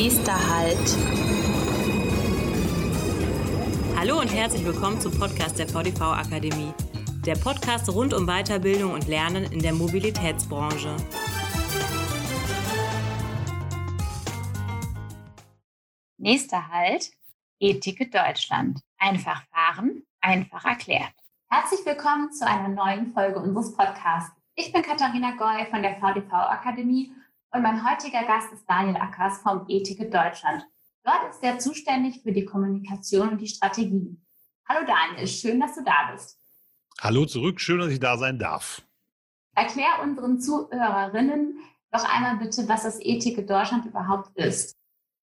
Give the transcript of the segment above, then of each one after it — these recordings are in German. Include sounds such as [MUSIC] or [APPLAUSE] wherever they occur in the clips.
Nächster Halt. Hallo und herzlich willkommen zum Podcast der VDV Akademie. Der Podcast rund um Weiterbildung und Lernen in der Mobilitätsbranche. Nächster Halt. E-Ticket Deutschland. Einfach fahren, einfach erklärt. Herzlich willkommen zu einer neuen Folge unseres Podcasts. Ich bin Katharina Goy von der VDV Akademie und mein heutiger Gast ist Daniel Ackers vom E-Ticket Deutschland. Dort ist er zuständig für die Kommunikation und die Strategie. Hallo Daniel, schön, dass du da bist. Hallo zurück, schön, dass ich da sein darf. Erklär unseren Zuhörerinnen doch einmal bitte, was das E-Ticket Deutschland überhaupt ist.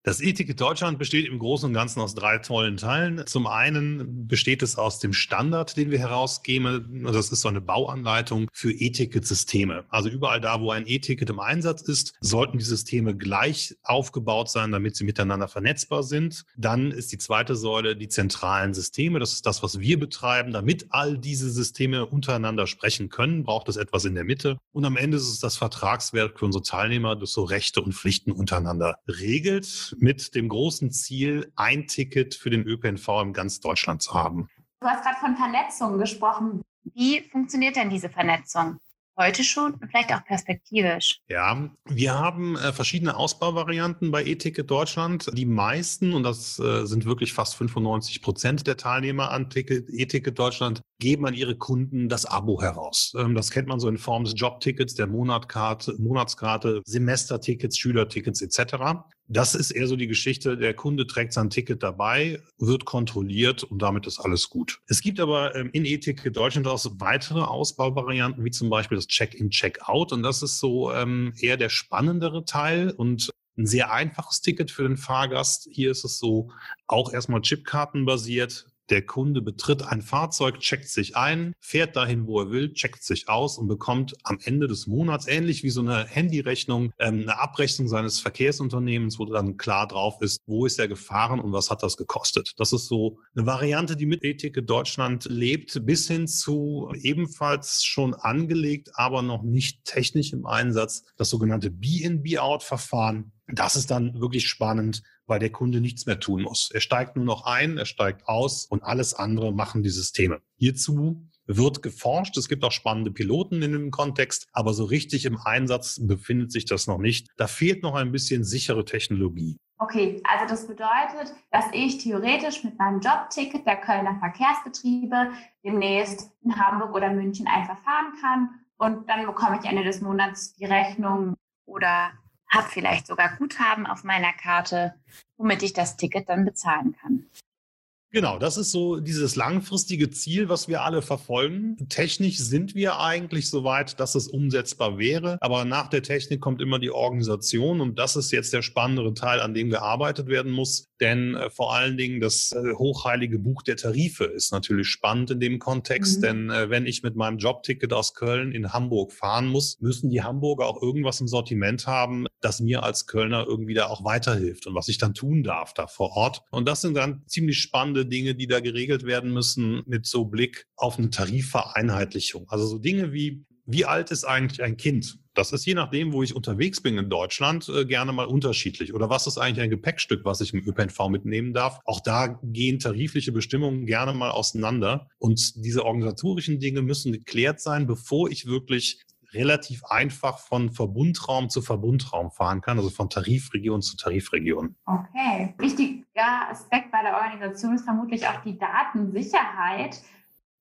Das E-Ticket Deutschland besteht im Großen und Ganzen aus drei tollen Teilen. Zum einen besteht es aus dem Standard, den wir herausgeben. Das ist so eine Bauanleitung für E-Ticket-Systeme. Also überall da, wo ein E-Ticket im Einsatz ist, sollten die Systeme gleich aufgebaut sein, damit sie miteinander vernetzbar sind. Dann ist die zweite Säule die zentralen Systeme. Das ist das, was wir betreiben. Damit all diese Systeme untereinander sprechen können, braucht es etwas in der Mitte. Und am Ende ist es das Vertragswerk für unsere Teilnehmer, das so Rechte und Pflichten untereinander regelt mit dem großen Ziel, ein Ticket für den ÖPNV in ganz Deutschland zu haben. Du hast gerade von Vernetzung gesprochen. Wie funktioniert denn diese Vernetzung? Heute schon und vielleicht auch perspektivisch. Ja, wir haben äh, verschiedene Ausbauvarianten bei E-Ticket Deutschland. Die meisten, und das äh, sind wirklich fast 95 Prozent der Teilnehmer an E-Ticket Deutschland, geben an ihre Kunden das Abo heraus. Ähm, das kennt man so in Form des Jobtickets, der Monatkarte, Monatskarte, Semestertickets, Schülertickets etc. Das ist eher so die Geschichte, der Kunde trägt sein Ticket dabei, wird kontrolliert und damit ist alles gut. Es gibt aber ähm, in E-Ticket Deutschland auch so weitere Ausbauvarianten, wie zum Beispiel das Check-in, Check-out und das ist so ähm, eher der spannendere Teil und ein sehr einfaches Ticket für den Fahrgast. Hier ist es so auch erstmal Chipkartenbasiert. Der Kunde betritt ein Fahrzeug, checkt sich ein, fährt dahin, wo er will, checkt sich aus und bekommt am Ende des Monats, ähnlich wie so eine Handyrechnung, ähm, eine Abrechnung seines Verkehrsunternehmens, wo dann klar drauf ist, wo ist er gefahren und was hat das gekostet. Das ist so eine Variante, die mit E-Ticket Deutschland lebt, bis hin zu ebenfalls schon angelegt, aber noch nicht technisch im Einsatz, das sogenannte Be-in-Be-out-Verfahren. Das ist dann wirklich spannend weil der Kunde nichts mehr tun muss. Er steigt nur noch ein, er steigt aus und alles andere machen die Systeme. Hierzu wird geforscht. Es gibt auch spannende Piloten in dem Kontext, aber so richtig im Einsatz befindet sich das noch nicht. Da fehlt noch ein bisschen sichere Technologie. Okay, also das bedeutet, dass ich theoretisch mit meinem Jobticket der Kölner Verkehrsbetriebe demnächst in Hamburg oder München einfach fahren kann und dann bekomme ich Ende des Monats die Rechnung oder habe vielleicht sogar Guthaben auf meiner Karte, womit ich das Ticket dann bezahlen kann. Genau, das ist so dieses langfristige Ziel, was wir alle verfolgen. Technisch sind wir eigentlich so weit, dass es umsetzbar wäre, aber nach der Technik kommt immer die Organisation und das ist jetzt der spannendere Teil, an dem gearbeitet werden muss. Denn äh, vor allen Dingen das äh, hochheilige Buch der Tarife ist natürlich spannend in dem Kontext, mhm. denn äh, wenn ich mit meinem Jobticket aus Köln in Hamburg fahren muss, müssen die Hamburger auch irgendwas im Sortiment haben, das mir als Kölner irgendwie da auch weiterhilft und was ich dann tun darf da vor Ort. Und das sind dann ziemlich spannende Dinge, die da geregelt werden müssen mit so Blick auf eine Tarifvereinheitlichung. Also so Dinge wie, wie alt ist eigentlich ein Kind? Das ist je nachdem, wo ich unterwegs bin in Deutschland, äh, gerne mal unterschiedlich. Oder was ist eigentlich ein Gepäckstück, was ich im ÖPNV mitnehmen darf? Auch da gehen tarifliche Bestimmungen gerne mal auseinander. Und diese organisatorischen Dinge müssen geklärt sein, bevor ich wirklich relativ einfach von Verbundraum zu Verbundraum fahren kann, also von Tarifregion zu Tarifregion. Okay. Wichtiger Aspekt bei der Organisation ist vermutlich auch die Datensicherheit.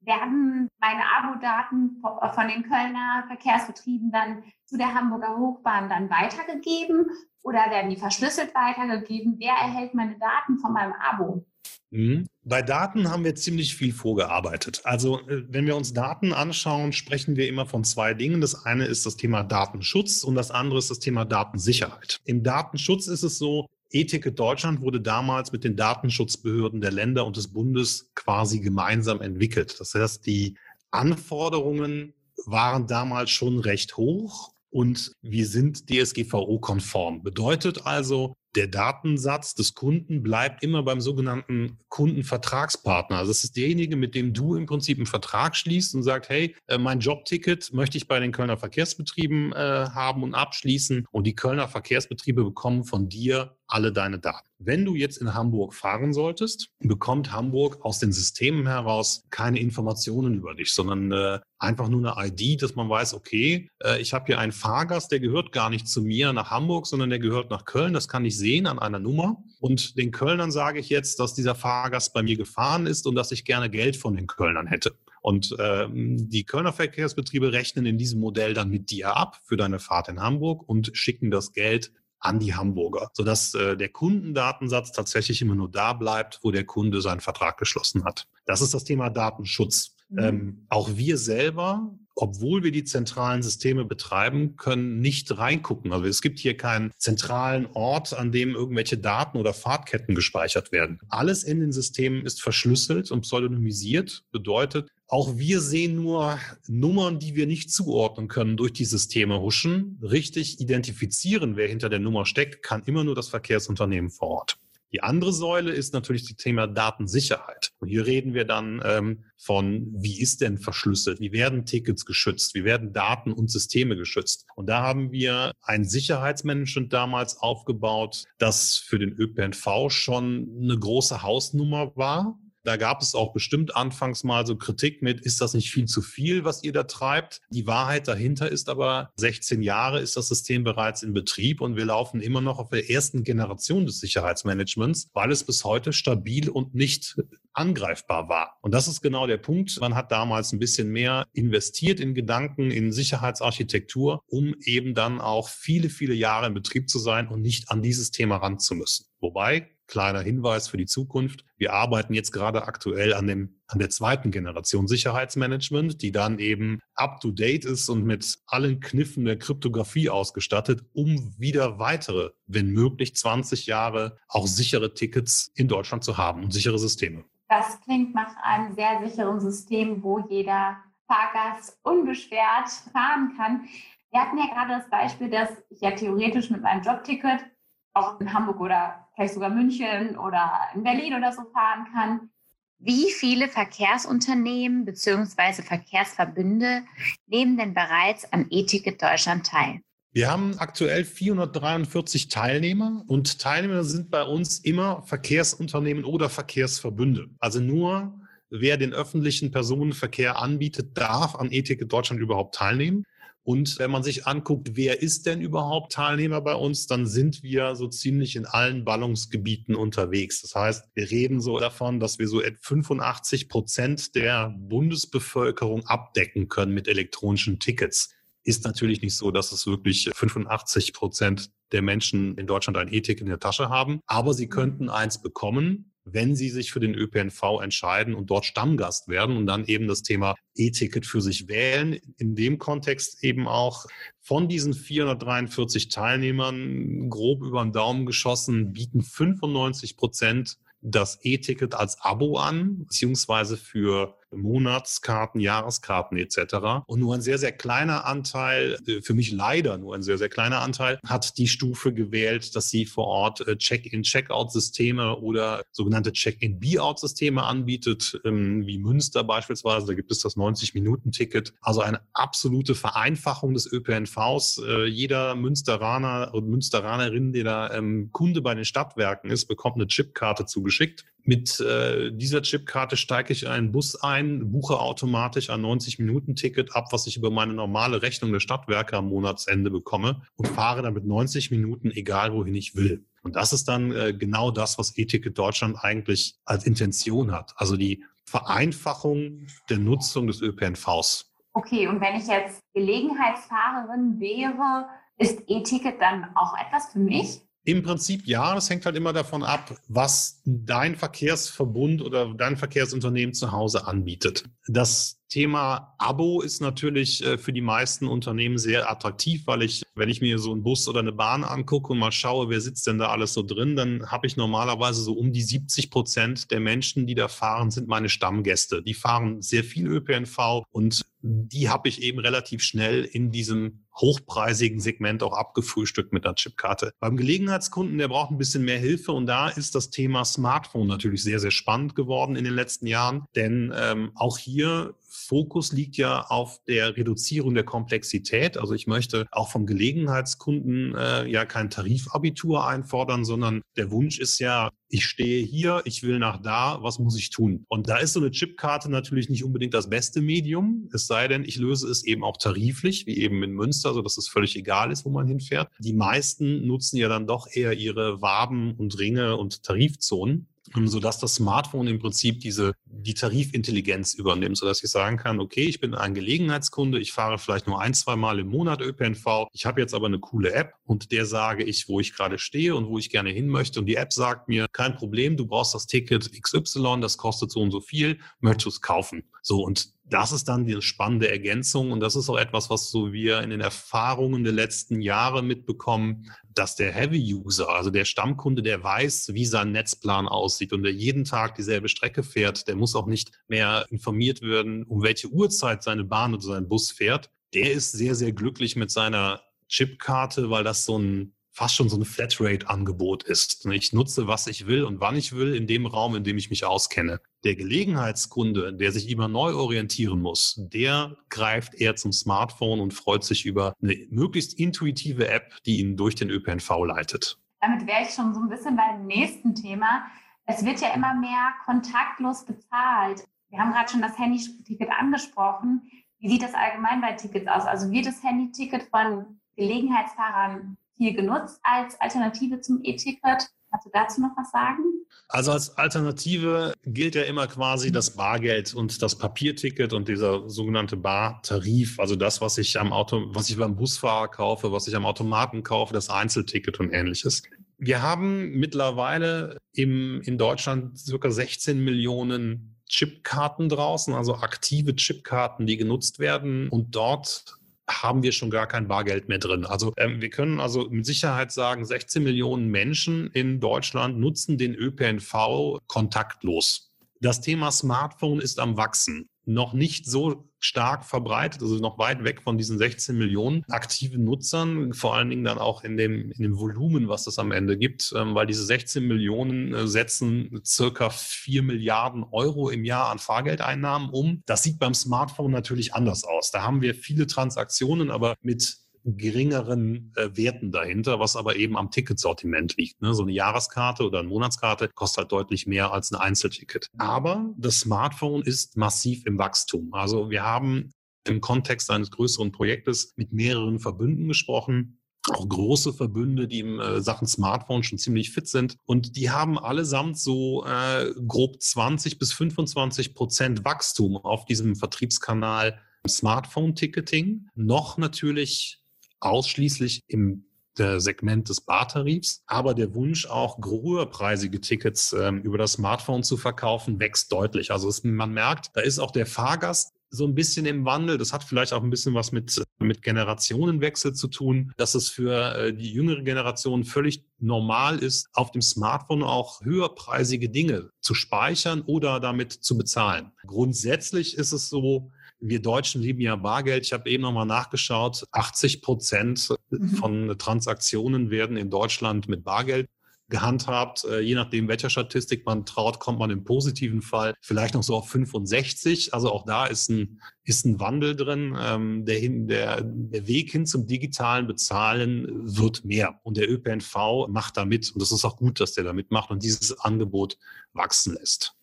Werden meine Abo-Daten von den Kölner Verkehrsbetrieben dann zu der Hamburger Hochbahn dann weitergegeben oder werden die verschlüsselt weitergegeben? Wer erhält meine Daten von meinem Abo? Mhm. Bei Daten haben wir ziemlich viel vorgearbeitet. Also äh, wenn wir uns Daten anschauen, sprechen wir immer von zwei Dingen. Das eine ist das Thema Datenschutz und das andere ist das Thema Datensicherheit. Im Datenschutz ist es so, E-Ticket Deutschland wurde damals mit den Datenschutzbehörden der Länder und des Bundes quasi gemeinsam entwickelt. Das heißt, die Anforderungen waren damals schon recht hoch und wir sind DSGVO-konform. Bedeutet also, der Datensatz des Kunden bleibt immer beim sogenannten Kundenvertragspartner. Also das ist derjenige, mit dem du im Prinzip einen Vertrag schließt und sagst, hey, äh, mein Jobticket möchte ich bei den Kölner Verkehrsbetrieben äh, haben und abschließen. Und die Kölner Verkehrsbetriebe bekommen von dir alle deine Daten. Wenn du jetzt in Hamburg fahren solltest, bekommt Hamburg aus den Systemen heraus keine Informationen über dich, sondern äh, einfach nur eine ID, dass man weiß, okay, äh, ich habe hier einen Fahrgast, der gehört gar nicht zu mir nach Hamburg, sondern der gehört nach Köln. Das kann ich sehen an einer Nummer. Und den Kölnern sage ich jetzt, dass dieser Fahrgast bei mir gefahren ist und dass ich gerne Geld von den Kölnern hätte. Und ähm, die Kölner Verkehrsbetriebe rechnen in diesem Modell dann mit dir ab für deine Fahrt in Hamburg und schicken das Geld an die Hamburger, sodass äh, der Kundendatensatz tatsächlich immer nur da bleibt, wo der Kunde seinen Vertrag geschlossen hat. Das ist das Thema Datenschutz. Mhm. Ähm, auch wir selber, obwohl wir die zentralen Systeme betreiben, können nicht reingucken. Also es gibt hier keinen zentralen Ort, an dem irgendwelche Daten oder Fahrtketten gespeichert werden. Alles in den Systemen ist verschlüsselt und pseudonymisiert. Bedeutet, auch wir sehen nur Nummern, die wir nicht zuordnen können, durch die Systeme huschen. Richtig identifizieren, wer hinter der Nummer steckt, kann immer nur das Verkehrsunternehmen vor Ort. Die andere Säule ist natürlich das Thema Datensicherheit. Und hier reden wir dann ähm, von, wie ist denn verschlüsselt? Wie werden Tickets geschützt? Wie werden Daten und Systeme geschützt? Und da haben wir ein Sicherheitsmanagement damals aufgebaut, das für den ÖPNV schon eine große Hausnummer war. Da gab es auch bestimmt anfangs mal so Kritik mit, ist das nicht viel zu viel, was ihr da treibt? Die Wahrheit dahinter ist aber, 16 Jahre ist das System bereits in Betrieb und wir laufen immer noch auf der ersten Generation des Sicherheitsmanagements, weil es bis heute stabil und nicht angreifbar war. Und das ist genau der Punkt. Man hat damals ein bisschen mehr investiert in Gedanken, in Sicherheitsarchitektur, um eben dann auch viele, viele Jahre in Betrieb zu sein und nicht an dieses Thema ran zu müssen. Wobei kleiner Hinweis für die Zukunft. Wir arbeiten jetzt gerade aktuell an dem, an der zweiten Generation Sicherheitsmanagement, die dann eben up to date ist und mit allen Kniffen der Kryptographie ausgestattet, um wieder weitere, wenn möglich 20 Jahre auch sichere Tickets in Deutschland zu haben und sichere Systeme. Das klingt nach einem sehr sicheren System, wo jeder Fahrgast unbeschwert fahren kann. Wir hatten ja gerade das Beispiel, dass ich ja theoretisch mit meinem Jobticket auch in Hamburg oder vielleicht sogar München oder in Berlin oder so fahren kann. Wie viele Verkehrsunternehmen bzw. Verkehrsverbünde nehmen denn bereits am E-Ticket Deutschland teil? Wir haben aktuell 443 Teilnehmer und Teilnehmer sind bei uns immer Verkehrsunternehmen oder Verkehrsverbünde. Also nur wer den öffentlichen Personenverkehr anbietet, darf an E-Ticket Deutschland überhaupt teilnehmen. Und wenn man sich anguckt, wer ist denn überhaupt Teilnehmer bei uns, dann sind wir so ziemlich in allen Ballungsgebieten unterwegs. Das heißt, wir reden so davon, dass wir so 85 Prozent der Bundesbevölkerung abdecken können mit elektronischen Tickets. Ist natürlich nicht so, dass es wirklich 85 Prozent der Menschen in Deutschland ein E-Ticket in der Tasche haben, aber sie könnten eins bekommen wenn sie sich für den ÖPNV entscheiden und dort Stammgast werden und dann eben das Thema E-Ticket für sich wählen. In dem Kontext eben auch von diesen 443 Teilnehmern grob über den Daumen geschossen bieten 95 Prozent das E-Ticket als Abo an, beziehungsweise für Monatskarten, Jahreskarten etc. Und nur ein sehr, sehr kleiner Anteil, äh, für mich leider nur ein sehr, sehr kleiner Anteil, hat die Stufe gewählt, dass sie vor Ort äh, Check-in, Check-out-Systeme oder sogenannte Check-in, Be-out-Systeme anbietet, ähm, wie Münster beispielsweise. Da gibt es das 90-Minuten-Ticket. Also eine absolute Vereinfachung des ÖPNVs. Äh, jeder Münsteraner und Münsteranerin, der da ähm, Kunde bei den Stadtwerken ist, bekommt eine Chipkarte zugeschickt mit äh, dieser Chipkarte steige ich in einen Bus ein, buche automatisch ein 90-Minuten-Ticket ab, was ich über meine normale Rechnung der Stadtwerke am Monatsende bekomme und fahre dann mit 90 Minuten, egal wohin ich will. Und das ist dann äh, genau das, was E-Ticket Deutschland eigentlich als Intention hat. Also die Vereinfachung der Nutzung des ÖPNVs. Okay, und wenn ich jetzt Gelegenheitsfahrerin wäre, ist E-Ticket dann auch etwas für mich? Im Prinzip ja, das hängt halt immer davon ab, was dein Verkehrsverbund oder dein Verkehrsunternehmen zu Hause anbietet. Das Thema Abo ist natürlich äh, für die meisten Unternehmen sehr attraktiv, weil ich, wenn ich mir so einen Bus oder eine Bahn angucke und mal schaue, wer sitzt denn da alles so drin, dann habe ich normalerweise so um die 70 Prozent der Menschen, die da fahren, sind meine Stammgäste. Die fahren sehr viel ÖPNV und die habe ich eben relativ schnell in diesem hochpreisigen Segment auch abgefrühstückt mit der Chipkarte. Beim Gelegenheitskunden, der braucht ein bisschen mehr Hilfe und da ist das Thema Smartphone natürlich sehr, sehr spannend geworden in den letzten Jahren, denn ähm, auch hier Fokus liegt ja auf der Reduzierung der Komplexität. Also ich möchte auch vom Gelegenheitskunden äh, ja kein Tarifabitur einfordern, sondern der Wunsch ist ja, ich stehe hier, ich will nach da, was muss ich tun? Und da ist so eine Chipkarte natürlich nicht unbedingt das beste Medium, es sei denn, ich löse es eben auch tariflich, wie eben in Münster, so dass es völlig egal ist, wo man hinfährt. Die meisten nutzen ja dann doch eher ihre Waben und Ringe und Tarifzonen sodass das Smartphone im Prinzip diese, die Tarifintelligenz übernimmt, sodass ich sagen kann, okay, ich bin ein Gelegenheitskunde, ich fahre vielleicht nur ein, zwei Mal im Monat ÖPNV, ich habe jetzt aber eine coole App und der sage ich, wo ich gerade stehe und wo ich gerne hin möchte und die App sagt mir, kein Problem, du brauchst das Ticket XY, das kostet so und so viel, möchtest du es kaufen? So und das ist dann die spannende Ergänzung und das ist auch etwas, was so wir in den Erfahrungen der letzten Jahre mitbekommen, dass der Heavy-User, also der Stammkunde, der weiß, wie sein Netzplan aussieht und der jeden Tag dieselbe Strecke fährt, der muss auch nicht mehr informiert werden, um welche Uhrzeit seine Bahn oder sein Bus fährt. Der ist sehr, sehr glücklich mit seiner Chipkarte, weil das so ein fast schon so ein Flatrate-Angebot ist. Ich nutze, was ich will und wann ich will, in dem Raum, in dem ich mich auskenne. Der Gelegenheitskunde, der sich immer neu orientieren muss, der greift eher zum Smartphone und freut sich über eine möglichst intuitive App, die ihn durch den ÖPNV leitet. Damit wäre ich schon so ein bisschen beim nächsten Thema. Es wird ja immer mehr kontaktlos bezahlt. Wir haben gerade schon das Handy-Ticket angesprochen. Wie sieht das allgemein bei Tickets aus? Also wird das Handy-Ticket von Gelegenheitsfahrern viel genutzt als Alternative zum E-Ticket. Kannst du dazu noch was sagen? Also als Alternative gilt ja immer quasi das Bargeld und das Papierticket und dieser sogenannte Bartarif, also das, was ich am Auto, was ich beim Busfahrer kaufe, was ich am Automaten kaufe, das Einzelticket und ähnliches. Wir haben mittlerweile im, in Deutschland circa 16 Millionen Chipkarten draußen, also aktive Chipkarten, die genutzt werden und dort haben wir schon gar kein Bargeld mehr drin. Also ähm, wir können also mit Sicherheit sagen, 16 Millionen Menschen in Deutschland nutzen den ÖPNV kontaktlos. Das Thema Smartphone ist am Wachsen noch nicht so stark verbreitet, also noch weit weg von diesen 16 Millionen aktiven Nutzern, vor allen Dingen dann auch in dem, in dem Volumen, was das am Ende gibt, ähm, weil diese 16 Millionen äh, setzen circa 4 Milliarden Euro im Jahr an Fahrgeldeinnahmen um. Das sieht beim Smartphone natürlich anders aus. Da haben wir viele Transaktionen, aber mit geringeren äh, Werten dahinter, was aber eben am Ticketsortiment liegt. Ne? So eine Jahreskarte oder eine Monatskarte kostet halt deutlich mehr als ein Einzelticket. Aber das Smartphone ist massiv im Wachstum. Also wir haben im Kontext eines größeren Projektes mit mehreren Verbünden gesprochen, auch große Verbünde, die im äh, Sachen Smartphone schon ziemlich fit sind. Und die haben allesamt so äh, grob 20 bis 25 Prozent Wachstum auf diesem Vertriebskanal Smartphone-Ticketing. Noch natürlich ausschließlich im Segment des Bartarifs. Aber der Wunsch, auch höherpreisige Tickets ähm, über das Smartphone zu verkaufen, wächst deutlich. Also es, man merkt, da ist auch der Fahrgast so ein bisschen im Wandel. Das hat vielleicht auch ein bisschen was mit, mit Generationenwechsel zu tun, dass es für äh, die jüngere Generation völlig normal ist, auf dem Smartphone auch höherpreisige Dinge zu speichern oder damit zu bezahlen. Grundsätzlich ist es so, wir Deutschen lieben ja Bargeld. Ich habe eben nochmal nachgeschaut. 80 Prozent mhm. von Transaktionen werden in Deutschland mit Bargeld gehandhabt. Äh, je nachdem, welcher Statistik man traut, kommt man im positiven Fall vielleicht noch so auf 65. Also auch da ist ein, ist ein Wandel drin. Ähm, der, hin, der, der Weg hin zum digitalen Bezahlen wird mehr. Und der ÖPNV macht da mit. Und das ist auch gut, dass der da mitmacht und dieses Angebot wachsen lässt.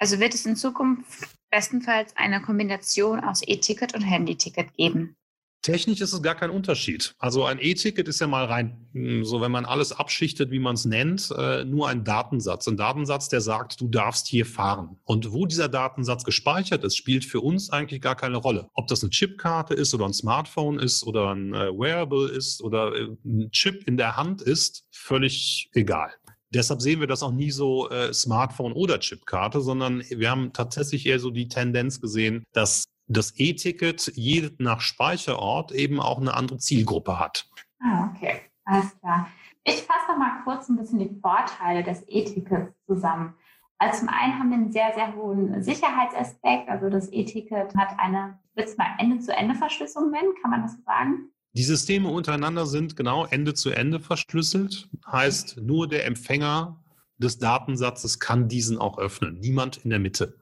Also wird es in Zukunft bestenfalls eine Kombination aus E-Ticket und Handy-Ticket geben? Technisch ist es gar kein Unterschied. Also ein E-Ticket ist ja mal rein, hm, so wenn man alles abschichtet, wie man es nennt, äh, nur ein Datensatz. Ein Datensatz, der sagt, du darfst hier fahren. Und wo dieser Datensatz gespeichert ist, spielt für uns eigentlich gar keine Rolle. Ob das eine Chipkarte ist oder ein Smartphone ist oder ein äh, Wearable ist oder äh, ein Chip in der Hand ist, völlig egal. Deshalb sehen wir das auch nie so äh, Smartphone oder Chipkarte, sondern wir haben tatsächlich eher so die Tendenz gesehen, dass das E-Ticket je nach Speicherort eben auch eine andere Zielgruppe hat. Ah, okay, alles klar. Ich fasse noch mal kurz ein bisschen die Vorteile des E-Tickets zusammen. Also zum einen haben wir einen sehr, sehr hohen Sicherheitsaspekt. Also das E-Ticket hat eine, wird mal Ende-zu-Ende-Verschlüsselung nennen, kann man das so sagen? Die Systeme untereinander sind genau Ende zu Ende verschlüsselt. Heißt, nur der Empfänger des Datensatzes kann diesen auch öffnen. Niemand in der Mitte.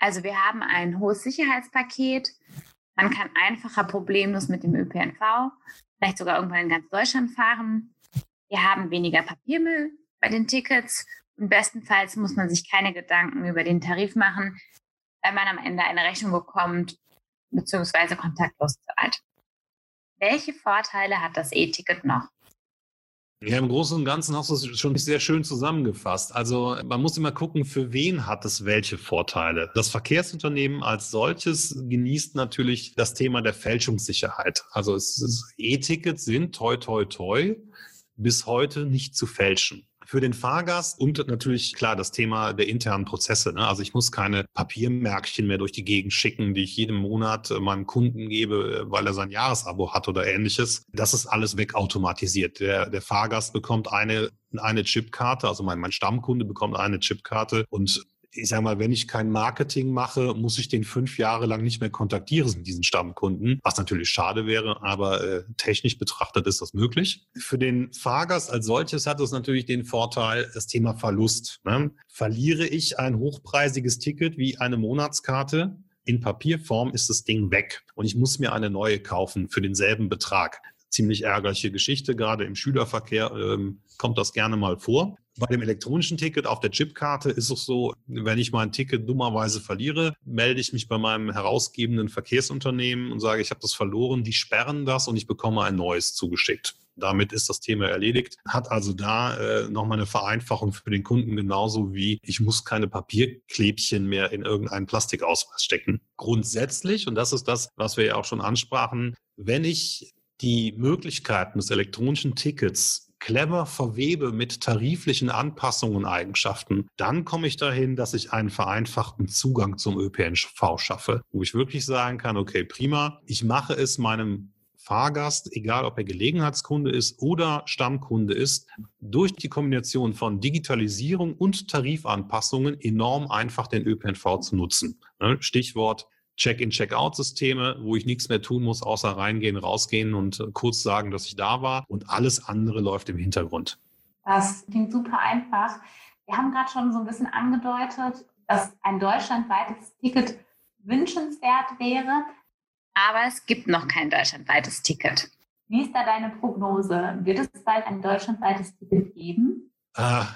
Also wir haben ein hohes Sicherheitspaket. Man kann einfacher problemlos mit dem ÖPNV, vielleicht sogar irgendwann in ganz Deutschland fahren. Wir haben weniger Papiermüll bei den Tickets und bestenfalls muss man sich keine Gedanken über den Tarif machen, weil man am Ende eine Rechnung bekommt bzw. kontaktlos zahlt. Welche Vorteile hat das E-Ticket noch? Ja, im Großen und Ganzen hast du es schon sehr schön zusammengefasst. Also man muss immer gucken, für wen hat es welche Vorteile. Das Verkehrsunternehmen als solches genießt natürlich das Thema der Fälschungssicherheit. Also E-Tickets sind toi toi toi bis heute nicht zu fälschen für den Fahrgast und natürlich klar das Thema der internen Prozesse. Ne? Also ich muss keine Papiermärkchen mehr durch die Gegend schicken, die ich jeden Monat äh, meinem Kunden gebe, äh, weil er sein Jahresabo hat oder ähnliches. Das ist alles wegautomatisiert. Der, der Fahrgast bekommt eine eine Chipkarte, also mein, mein Stammkunde bekommt eine Chipkarte und ich sage mal, wenn ich kein Marketing mache, muss ich den fünf Jahre lang nicht mehr kontaktieren, diesen Stammkunden, was natürlich schade wäre, aber äh, technisch betrachtet ist das möglich. Für den Fahrgast als solches hat es natürlich den Vorteil, das Thema Verlust. Ne? Verliere ich ein hochpreisiges Ticket wie eine Monatskarte, in Papierform ist das Ding weg und ich muss mir eine neue kaufen für denselben Betrag ziemlich ärgerliche Geschichte. Gerade im Schülerverkehr ähm, kommt das gerne mal vor. Bei dem elektronischen Ticket auf der Chipkarte ist es so, wenn ich mein Ticket dummerweise verliere, melde ich mich bei meinem herausgebenden Verkehrsunternehmen und sage, ich habe das verloren. Die sperren das und ich bekomme ein neues zugeschickt. Damit ist das Thema erledigt. Hat also da äh, nochmal eine Vereinfachung für den Kunden genauso wie ich muss keine Papierklebchen mehr in irgendeinen Plastikausweis stecken. Grundsätzlich, und das ist das, was wir ja auch schon ansprachen, wenn ich die Möglichkeiten des elektronischen Tickets clever verwebe mit tariflichen Anpassungen und Eigenschaften, dann komme ich dahin, dass ich einen vereinfachten Zugang zum ÖPNV schaffe, wo ich wirklich sagen kann, okay, prima, ich mache es meinem Fahrgast, egal ob er Gelegenheitskunde ist oder Stammkunde ist, durch die Kombination von Digitalisierung und Tarifanpassungen enorm einfach den ÖPNV zu nutzen. Ne, Stichwort Check-in, Check-out-Systeme, wo ich nichts mehr tun muss, außer reingehen, rausgehen und äh, kurz sagen, dass ich da war und alles andere läuft im Hintergrund. Das klingt super einfach. Wir haben gerade schon so ein bisschen angedeutet, dass ein deutschlandweites Ticket wünschenswert wäre, aber es gibt noch kein deutschlandweites Ticket. Wie ist da deine Prognose? Wird es bald ein deutschlandweites Ticket geben? Ah,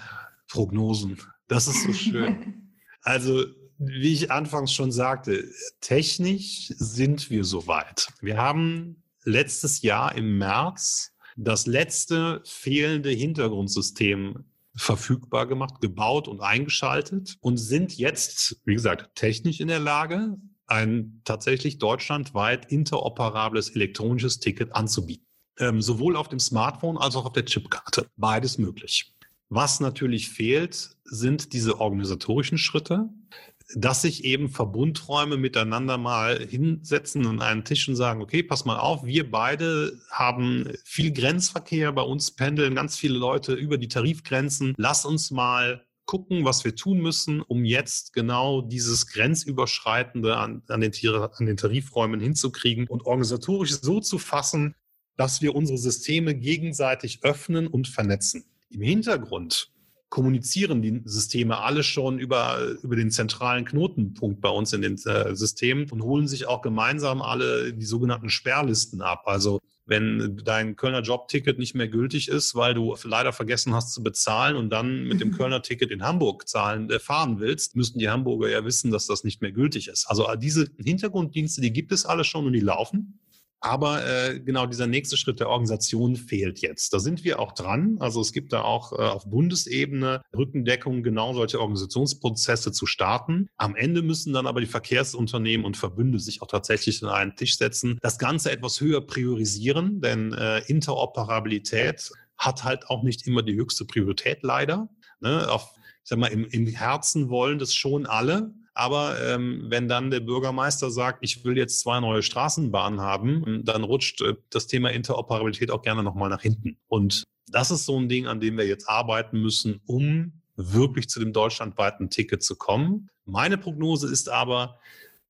Prognosen. Das ist so schön. [LAUGHS] also wie ich anfangs schon sagte, technisch sind wir soweit. Wir haben letztes Jahr im März das letzte fehlende Hintergrundsystem verfügbar gemacht, gebaut und eingeschaltet und sind jetzt, wie gesagt, technisch in der Lage, ein tatsächlich deutschlandweit interoperables elektronisches Ticket anzubieten. Ähm, sowohl auf dem Smartphone als auch auf der Chipkarte. Beides möglich. Was natürlich fehlt, sind diese organisatorischen Schritte dass sich eben Verbundräume miteinander mal hinsetzen an einen Tisch und sagen, okay, pass mal auf, wir beide haben viel Grenzverkehr, bei uns pendeln ganz viele Leute über die Tarifgrenzen. Lass uns mal gucken, was wir tun müssen, um jetzt genau dieses Grenzüberschreitende an, an, den, an den Tarifräumen hinzukriegen und organisatorisch so zu fassen, dass wir unsere Systeme gegenseitig öffnen und vernetzen. Im Hintergrund kommunizieren die Systeme alle schon über, über den zentralen Knotenpunkt bei uns in den äh, Systemen und holen sich auch gemeinsam alle die sogenannten Sperrlisten ab. Also wenn dein Kölner Jobticket nicht mehr gültig ist, weil du leider vergessen hast zu bezahlen und dann mit dem [LAUGHS] Kölner Ticket in Hamburg zahlen, äh, fahren willst, müssten die Hamburger ja wissen, dass das nicht mehr gültig ist. Also diese Hintergrunddienste, die gibt es alle schon und die laufen. Aber äh, genau dieser nächste Schritt der Organisation fehlt jetzt. Da sind wir auch dran. Also es gibt da auch äh, auf Bundesebene Rückendeckung, genau solche Organisationsprozesse zu starten. Am Ende müssen dann aber die Verkehrsunternehmen und Verbünde sich auch tatsächlich an einen Tisch setzen, das Ganze etwas höher priorisieren, denn äh, Interoperabilität hat halt auch nicht immer die höchste Priorität leider. Ne? Auf, ich sag mal, im, im Herzen wollen das schon alle, aber ähm, wenn dann der Bürgermeister sagt, ich will jetzt zwei neue Straßenbahnen haben, dann rutscht äh, das Thema Interoperabilität auch gerne nochmal nach hinten. Und das ist so ein Ding, an dem wir jetzt arbeiten müssen, um wirklich zu dem deutschlandweiten Ticket zu kommen. Meine Prognose ist aber,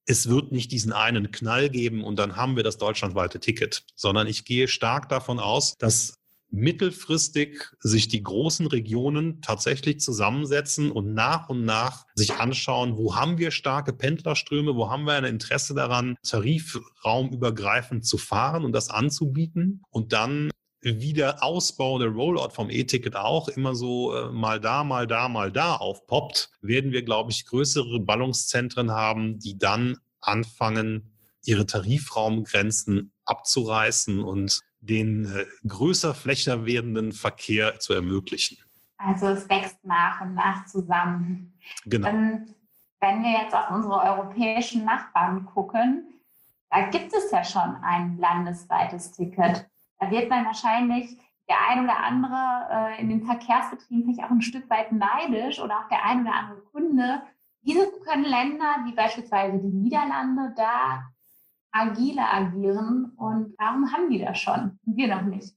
es wird nicht diesen einen Knall geben und dann haben wir das deutschlandweite Ticket, sondern ich gehe stark davon aus, dass mittelfristig sich die großen Regionen tatsächlich zusammensetzen und nach und nach sich anschauen, wo haben wir starke Pendlerströme, wo haben wir ein Interesse daran, tarifraumübergreifend zu fahren und das anzubieten und dann wie der Ausbau, der Rollout vom E-Ticket auch immer so äh, mal da, mal da, mal da aufpoppt, werden wir, glaube ich, größere Ballungszentren haben, die dann anfangen, ihre Tarifraumgrenzen abzureißen und den äh, größer flächer werdenden Verkehr zu ermöglichen. Also es wächst nach und nach zusammen. Genau. Ähm, wenn wir jetzt auf unsere europäischen Nachbarn gucken, da gibt es ja schon ein landesweites Ticket. Da wird man wahrscheinlich der ein oder andere äh, in den Verkehrsbetrieben vielleicht auch ein Stück weit neidisch oder auch der ein oder andere Kunde. Wieso können Länder wie beispielsweise die Niederlande da agiler agieren und warum haben die das schon wir noch nicht?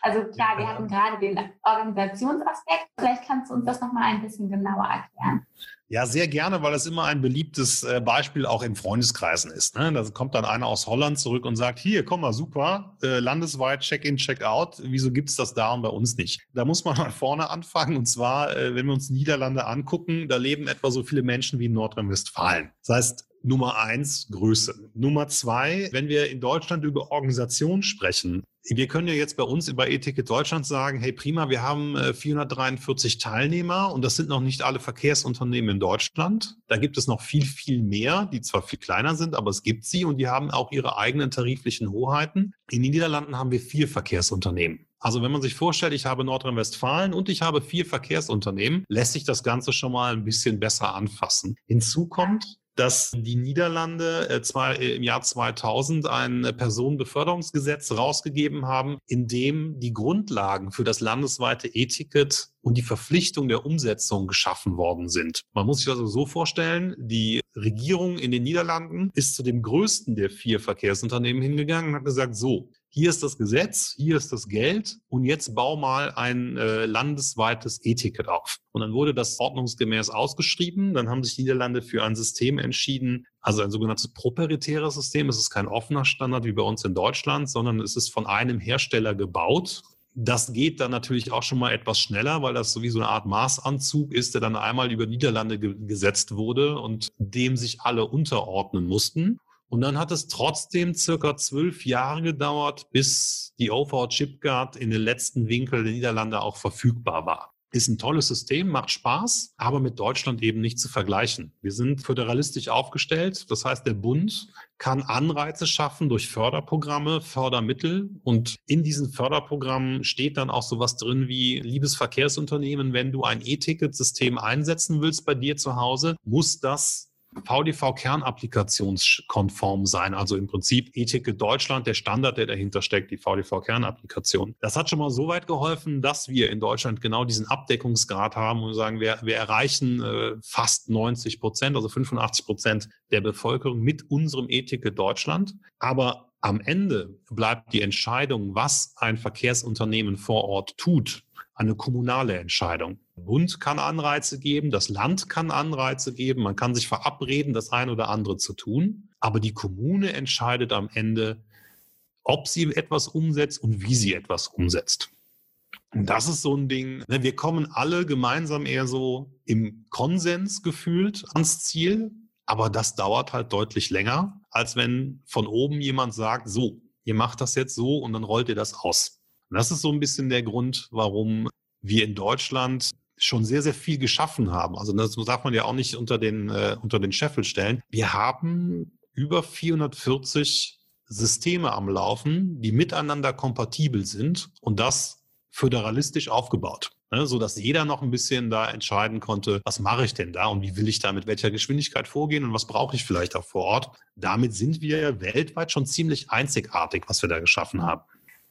Also klar, wir hatten gerade den Organisationsaspekt. Vielleicht kannst du uns das nochmal ein bisschen genauer erklären. Ja, sehr gerne, weil das immer ein beliebtes äh, Beispiel auch in Freundeskreisen ist. Ne? Da kommt dann einer aus Holland zurück und sagt, hier, komm mal, super, äh, landesweit Check-in, Check-out, wieso gibt's das da und bei uns nicht? Da muss man [LAUGHS] mal vorne anfangen und zwar, äh, wenn wir uns Niederlande angucken, da leben etwa so viele Menschen wie in Nordrhein-Westfalen. Das heißt, Nummer eins, Größe. Nummer zwei, wenn wir in Deutschland über Organisation sprechen, wir können ja jetzt bei uns bei E-Ticket Deutschland sagen, hey prima, wir haben 443 äh, Teilnehmer und das sind noch nicht alle Verkehrsunternehmen in Deutschland. Da gibt es noch viel, viel mehr, die zwar viel kleiner sind, aber es gibt sie und die haben auch ihre eigenen tariflichen Hoheiten. In den Niederlanden haben wir vier Verkehrsunternehmen. Also wenn man sich vorstellt, ich habe Nordrhein-Westfalen und ich habe vier Verkehrsunternehmen, lässt sich das Ganze schon mal ein bisschen besser anfassen. Hinzu kommt, dass die Niederlande äh, zwar im Jahr 2000 ein Personenbeförderungsgesetz rausgegeben haben, in dem die Grundlagen für das landesweite E-Ticket und die Verpflichtung der Umsetzung geschaffen worden sind. Man muss sich also so vorstellen, die Regierung in den Niederlanden ist zu dem größten der vier Verkehrsunternehmen hingegangen und hat gesagt, so, hier ist das Gesetz, hier ist das Geld und jetzt bau mal ein äh, landesweites E-Ticket auf. Und dann wurde das ordnungsgemäß ausgeschrieben. Dann haben sich Niederlande für ein System entschieden, also ein sogenanntes proprietäres System. Es ist kein offener Standard wie bei uns in Deutschland, sondern es ist von einem Hersteller gebaut. Das geht dann natürlich auch schon mal etwas schneller, weil das sowieso eine Art Maßanzug ist, der dann einmal über Niederlande ge gesetzt wurde und dem sich alle unterordnen mussten. Und dann hat es trotzdem circa zwölf Jahre gedauert, bis die OV Chipguard in den letzten Winkel der Niederlande auch verfügbar war. Ist ein tolles System, macht Spaß, aber mit Deutschland eben nicht zu vergleichen. Wir sind föderalistisch aufgestellt. Das heißt, der Bund kann Anreize schaffen durch Förderprogramme, Fördermittel. Und in diesen Förderprogrammen steht dann auch sowas drin wie, liebes Verkehrsunternehmen, wenn du ein E-Ticket-System einsetzen willst bei dir zu Hause, muss das VDV-Kernapplikationskonform sein. Also im Prinzip E-Ticket Deutschland, der Standard, der dahinter steckt, die VDV-Kernapplikation. Das hat schon mal so weit geholfen, dass wir in Deutschland genau diesen Abdeckungsgrad haben und sagen, wir, wir erreichen äh, fast 90 Prozent, also 85 Prozent der Bevölkerung mit unserem E-Ticket Deutschland. Aber am Ende bleibt die Entscheidung, was ein Verkehrsunternehmen vor Ort tut, eine kommunale Entscheidung. Bund kann Anreize geben, das Land kann Anreize geben, man kann sich verabreden, das eine oder andere zu tun, aber die Kommune entscheidet am Ende, ob sie etwas umsetzt und wie sie etwas umsetzt. Und das ist so ein Ding, ne, wir kommen alle gemeinsam eher so im Konsens gefühlt ans Ziel, aber das dauert halt deutlich länger, als wenn von oben jemand sagt, so, ihr macht das jetzt so und dann rollt ihr das aus. Und das ist so ein bisschen der Grund, warum wir in Deutschland schon sehr, sehr viel geschaffen haben. Also das darf man ja auch nicht unter den, äh, unter den Scheffel stellen. Wir haben über 440 Systeme am Laufen, die miteinander kompatibel sind und das föderalistisch aufgebaut. Ne, so dass jeder noch ein bisschen da entscheiden konnte, was mache ich denn da und wie will ich da mit welcher Geschwindigkeit vorgehen und was brauche ich vielleicht auch vor Ort. Damit sind wir weltweit schon ziemlich einzigartig, was wir da geschaffen haben.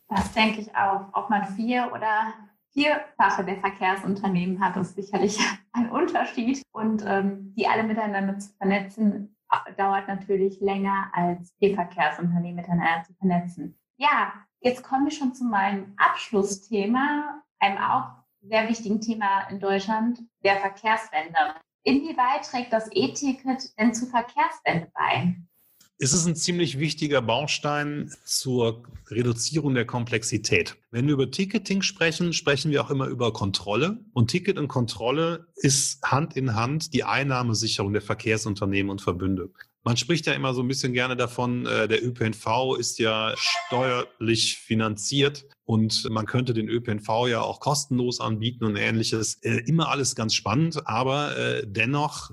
Das denke ich auch. Ob man vier oder Vierfache der Verkehrsunternehmen hat, ist sicherlich [LAUGHS] ein Unterschied. Und ähm, die alle miteinander zu vernetzen, dauert natürlich länger als vier Verkehrsunternehmen miteinander zu vernetzen. Ja, jetzt kommen wir schon zu meinem Abschlussthema, einem auch sehr wichtigen Thema in Deutschland, der Verkehrswende. Inwieweit trägt das E-Ticket denn zur Verkehrswende bei? Ist es ein ziemlich wichtiger Baustein zur Reduzierung der Komplexität. Wenn wir über Ticketing sprechen, sprechen wir auch immer über Kontrolle. Und Ticket und Kontrolle ist Hand in Hand die Einnahmesicherung der Verkehrsunternehmen und Verbünde. Man spricht ja immer so ein bisschen gerne davon, äh, der ÖPNV ist ja steuerlich finanziert und man könnte den ÖPNV ja auch kostenlos anbieten und ähnliches. Äh, immer alles ganz spannend, aber äh, dennoch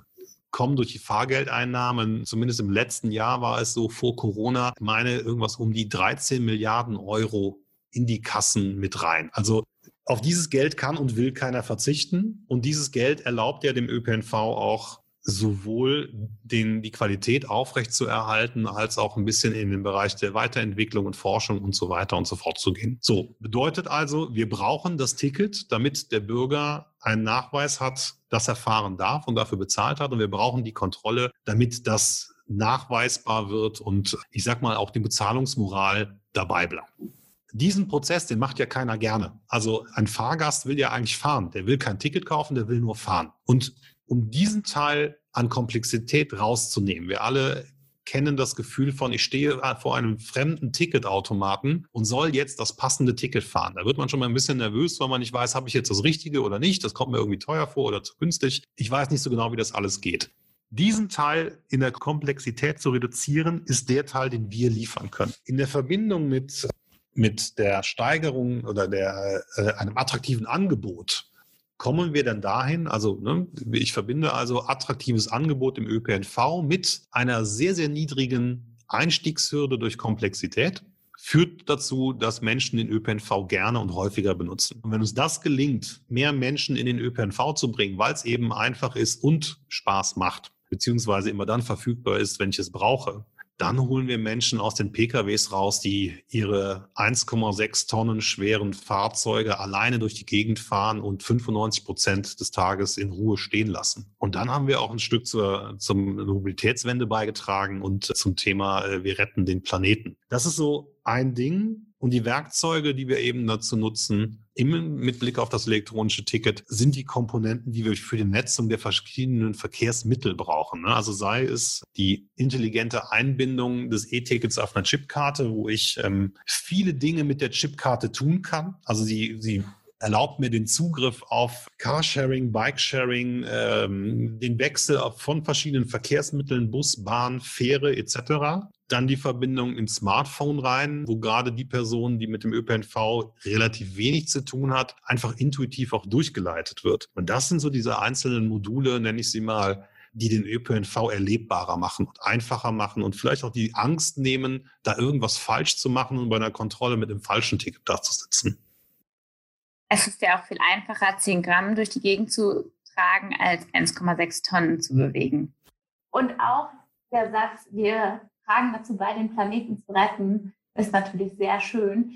kommen durch die Fahrgeldeinnahmen, zumindest im letzten Jahr war es so vor Corona, meine irgendwas um die 13 Milliarden Euro in die Kassen mit rein. Also auf dieses Geld kann und will keiner verzichten. Und dieses Geld erlaubt ja dem ÖPNV auch sowohl den, die Qualität aufrechtzuerhalten, als auch ein bisschen in den Bereich der Weiterentwicklung und Forschung und so weiter und so fort zu gehen. So, bedeutet also, wir brauchen das Ticket, damit der Bürger einen Nachweis hat, dass er fahren darf und dafür bezahlt hat. Und wir brauchen die Kontrolle, damit das nachweisbar wird und ich sag mal auch die Bezahlungsmoral dabei bleibt. Diesen Prozess, den macht ja keiner gerne. Also ein Fahrgast will ja eigentlich fahren. Der will kein Ticket kaufen, der will nur fahren. Und um diesen Teil an Komplexität rauszunehmen. Wir alle kennen das Gefühl von, ich stehe vor einem fremden Ticketautomaten und soll jetzt das passende Ticket fahren. Da wird man schon mal ein bisschen nervös, weil man nicht weiß, habe ich jetzt das Richtige oder nicht. Das kommt mir irgendwie teuer vor oder zu günstig. Ich weiß nicht so genau, wie das alles geht. Diesen Teil in der Komplexität zu reduzieren, ist der Teil, den wir liefern können. In der Verbindung mit, mit der Steigerung oder der, äh, einem attraktiven Angebot kommen wir dann dahin, also ne, ich verbinde also attraktives Angebot im ÖPNV mit einer sehr, sehr niedrigen Einstiegshürde durch Komplexität, führt dazu, dass Menschen den ÖPNV gerne und häufiger benutzen. Und wenn uns das gelingt, mehr Menschen in den ÖPNV zu bringen, weil es eben einfach ist und Spaß macht, beziehungsweise immer dann verfügbar ist, wenn ich es brauche, dann holen wir Menschen aus den PKWs raus, die ihre 1,6 Tonnen schweren Fahrzeuge alleine durch die Gegend fahren und 95 Prozent des Tages in Ruhe stehen lassen. Und dann haben wir auch ein Stück zur, zum Mobilitätswende beigetragen und zum Thema, äh, wir retten den Planeten. Das ist so ein Ding, und die Werkzeuge, die wir eben dazu nutzen, im, mit Blick auf das elektronische Ticket, sind die Komponenten, die wir für die Netzung der verschiedenen Verkehrsmittel brauchen. Ne? Also sei es die intelligente Einbindung des E-Tickets auf einer Chipkarte, wo ich ähm, viele Dinge mit der Chipkarte tun kann. Also sie, sie erlaubt mir den Zugriff auf Carsharing, Bikesharing, ähm, den Wechsel von verschiedenen Verkehrsmitteln, Bus, Bahn, Fähre etc. Dann die Verbindung ins Smartphone rein, wo gerade die Person, die mit dem ÖPNV relativ wenig zu tun hat, einfach intuitiv auch durchgeleitet wird. Und das sind so diese einzelnen Module, nenne ich sie mal, die den ÖPNV erlebbarer machen und einfacher machen und vielleicht auch die Angst nehmen, da irgendwas falsch zu machen und bei einer Kontrolle mit dem falschen Ticket da zu sitzen. Es ist ja auch viel einfacher, 10 Gramm durch die Gegend zu tragen, als 1,6 Tonnen zu bewegen. Und auch der Satz, wir tragen dazu bei, den Planeten zu retten, ist natürlich sehr schön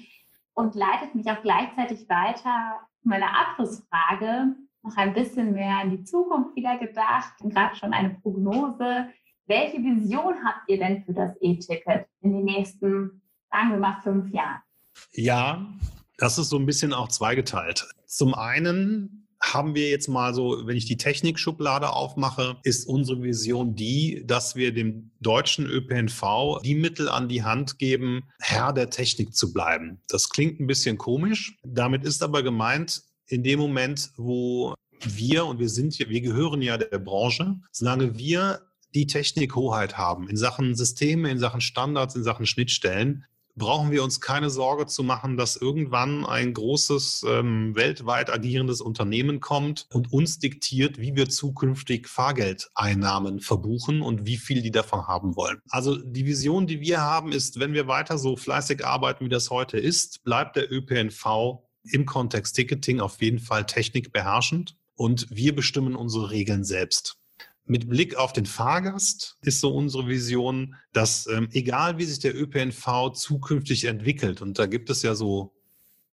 und leitet mich auch gleichzeitig weiter meine Abschlussfrage noch ein bisschen mehr in die Zukunft wieder gedacht und gerade schon eine Prognose. Welche Vision habt ihr denn für das E-Ticket in den nächsten, sagen wir mal, fünf Jahren? Ja, das ist so ein bisschen auch zweigeteilt. Zum einen haben wir jetzt mal so, wenn ich die Technikschublade aufmache, ist unsere Vision die, dass wir dem deutschen ÖPNV die Mittel an die Hand geben, Herr der Technik zu bleiben. Das klingt ein bisschen komisch. Damit ist aber gemeint, in dem Moment, wo wir, und wir sind wir gehören ja der Branche, solange wir die Technikhoheit haben in Sachen Systeme, in Sachen Standards, in Sachen Schnittstellen, brauchen wir uns keine Sorge zu machen, dass irgendwann ein großes ähm, weltweit agierendes Unternehmen kommt und uns diktiert, wie wir zukünftig Fahrgeldeinnahmen verbuchen und wie viel die davon haben wollen. Also die Vision, die wir haben, ist, wenn wir weiter so fleißig arbeiten, wie das heute ist, bleibt der ÖPNV im Kontext Ticketing auf jeden Fall technikbeherrschend und wir bestimmen unsere Regeln selbst. Mit Blick auf den Fahrgast ist so unsere Vision, dass ähm, egal wie sich der ÖPNV zukünftig entwickelt, und da gibt es ja so,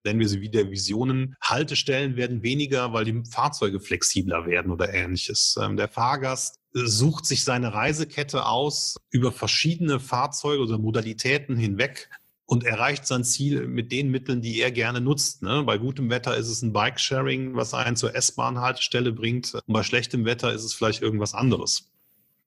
nennen wir sie wieder Visionen, Haltestellen werden weniger, weil die Fahrzeuge flexibler werden oder ähnliches. Ähm, der Fahrgast sucht sich seine Reisekette aus über verschiedene Fahrzeuge oder Modalitäten hinweg und erreicht sein Ziel mit den Mitteln, die er gerne nutzt. Ne? Bei gutem Wetter ist es ein Bike-Sharing, was einen zur S-Bahn-Haltestelle bringt. Und bei schlechtem Wetter ist es vielleicht irgendwas anderes.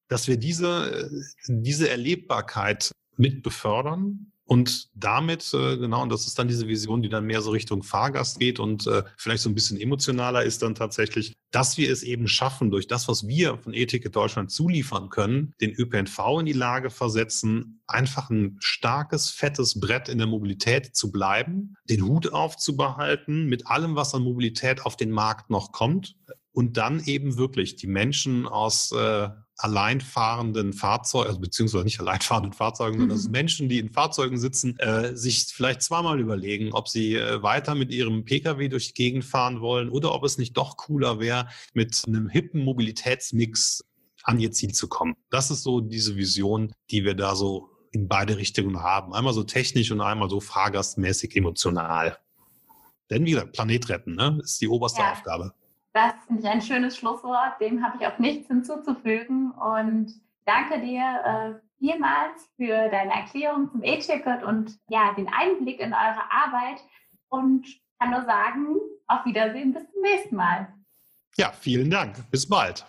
dass wir diese, diese Erlebbarkeit mit befördern und damit, äh, genau, und das ist dann diese Vision, die dann mehr so Richtung Fahrgast geht und äh, vielleicht so ein bisschen emotionaler ist dann tatsächlich, dass wir es eben schaffen, durch das, was wir von Ethik Deutschland zuliefern können, den ÖPNV in die Lage versetzen, einfach ein starkes, fettes Brett in der Mobilität zu bleiben, den Hut aufzubehalten mit allem, was an Mobilität auf den Markt noch kommt und dann eben wirklich die Menschen aus äh, alleinfahrenden Fahrzeugen, also beziehungsweise nicht alleinfahrenden Fahrzeugen, sondern mhm. [LAUGHS] Menschen, die in Fahrzeugen sitzen, äh, sich vielleicht zweimal überlegen, ob sie äh, weiter mit ihrem Pkw durch die Gegend fahren wollen oder ob es nicht doch cooler wäre, mit einem hippen Mobilitätsmix an ihr Ziel zu kommen. Das ist so diese Vision, die wir da so in beide Richtungen haben. Einmal so technisch und einmal so fahrgastmäßig emotional. Denn wie gesagt, Planet retten ne, ist die oberste ja. Aufgabe. Das finde ich ein schönes Schlusswort. Dem habe ich auch nichts hinzuzufügen. Und danke dir äh, vielmals für deine Erklärung zum E-Ticket und ja, den Einblick in eure Arbeit. Und kann nur sagen, auf Wiedersehen, bis zum nächsten Mal. Ja, vielen Dank. Bis bald.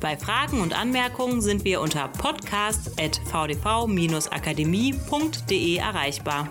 Bei Fragen und Anmerkungen sind wir unter podcast.vdv-akademie.de erreichbar.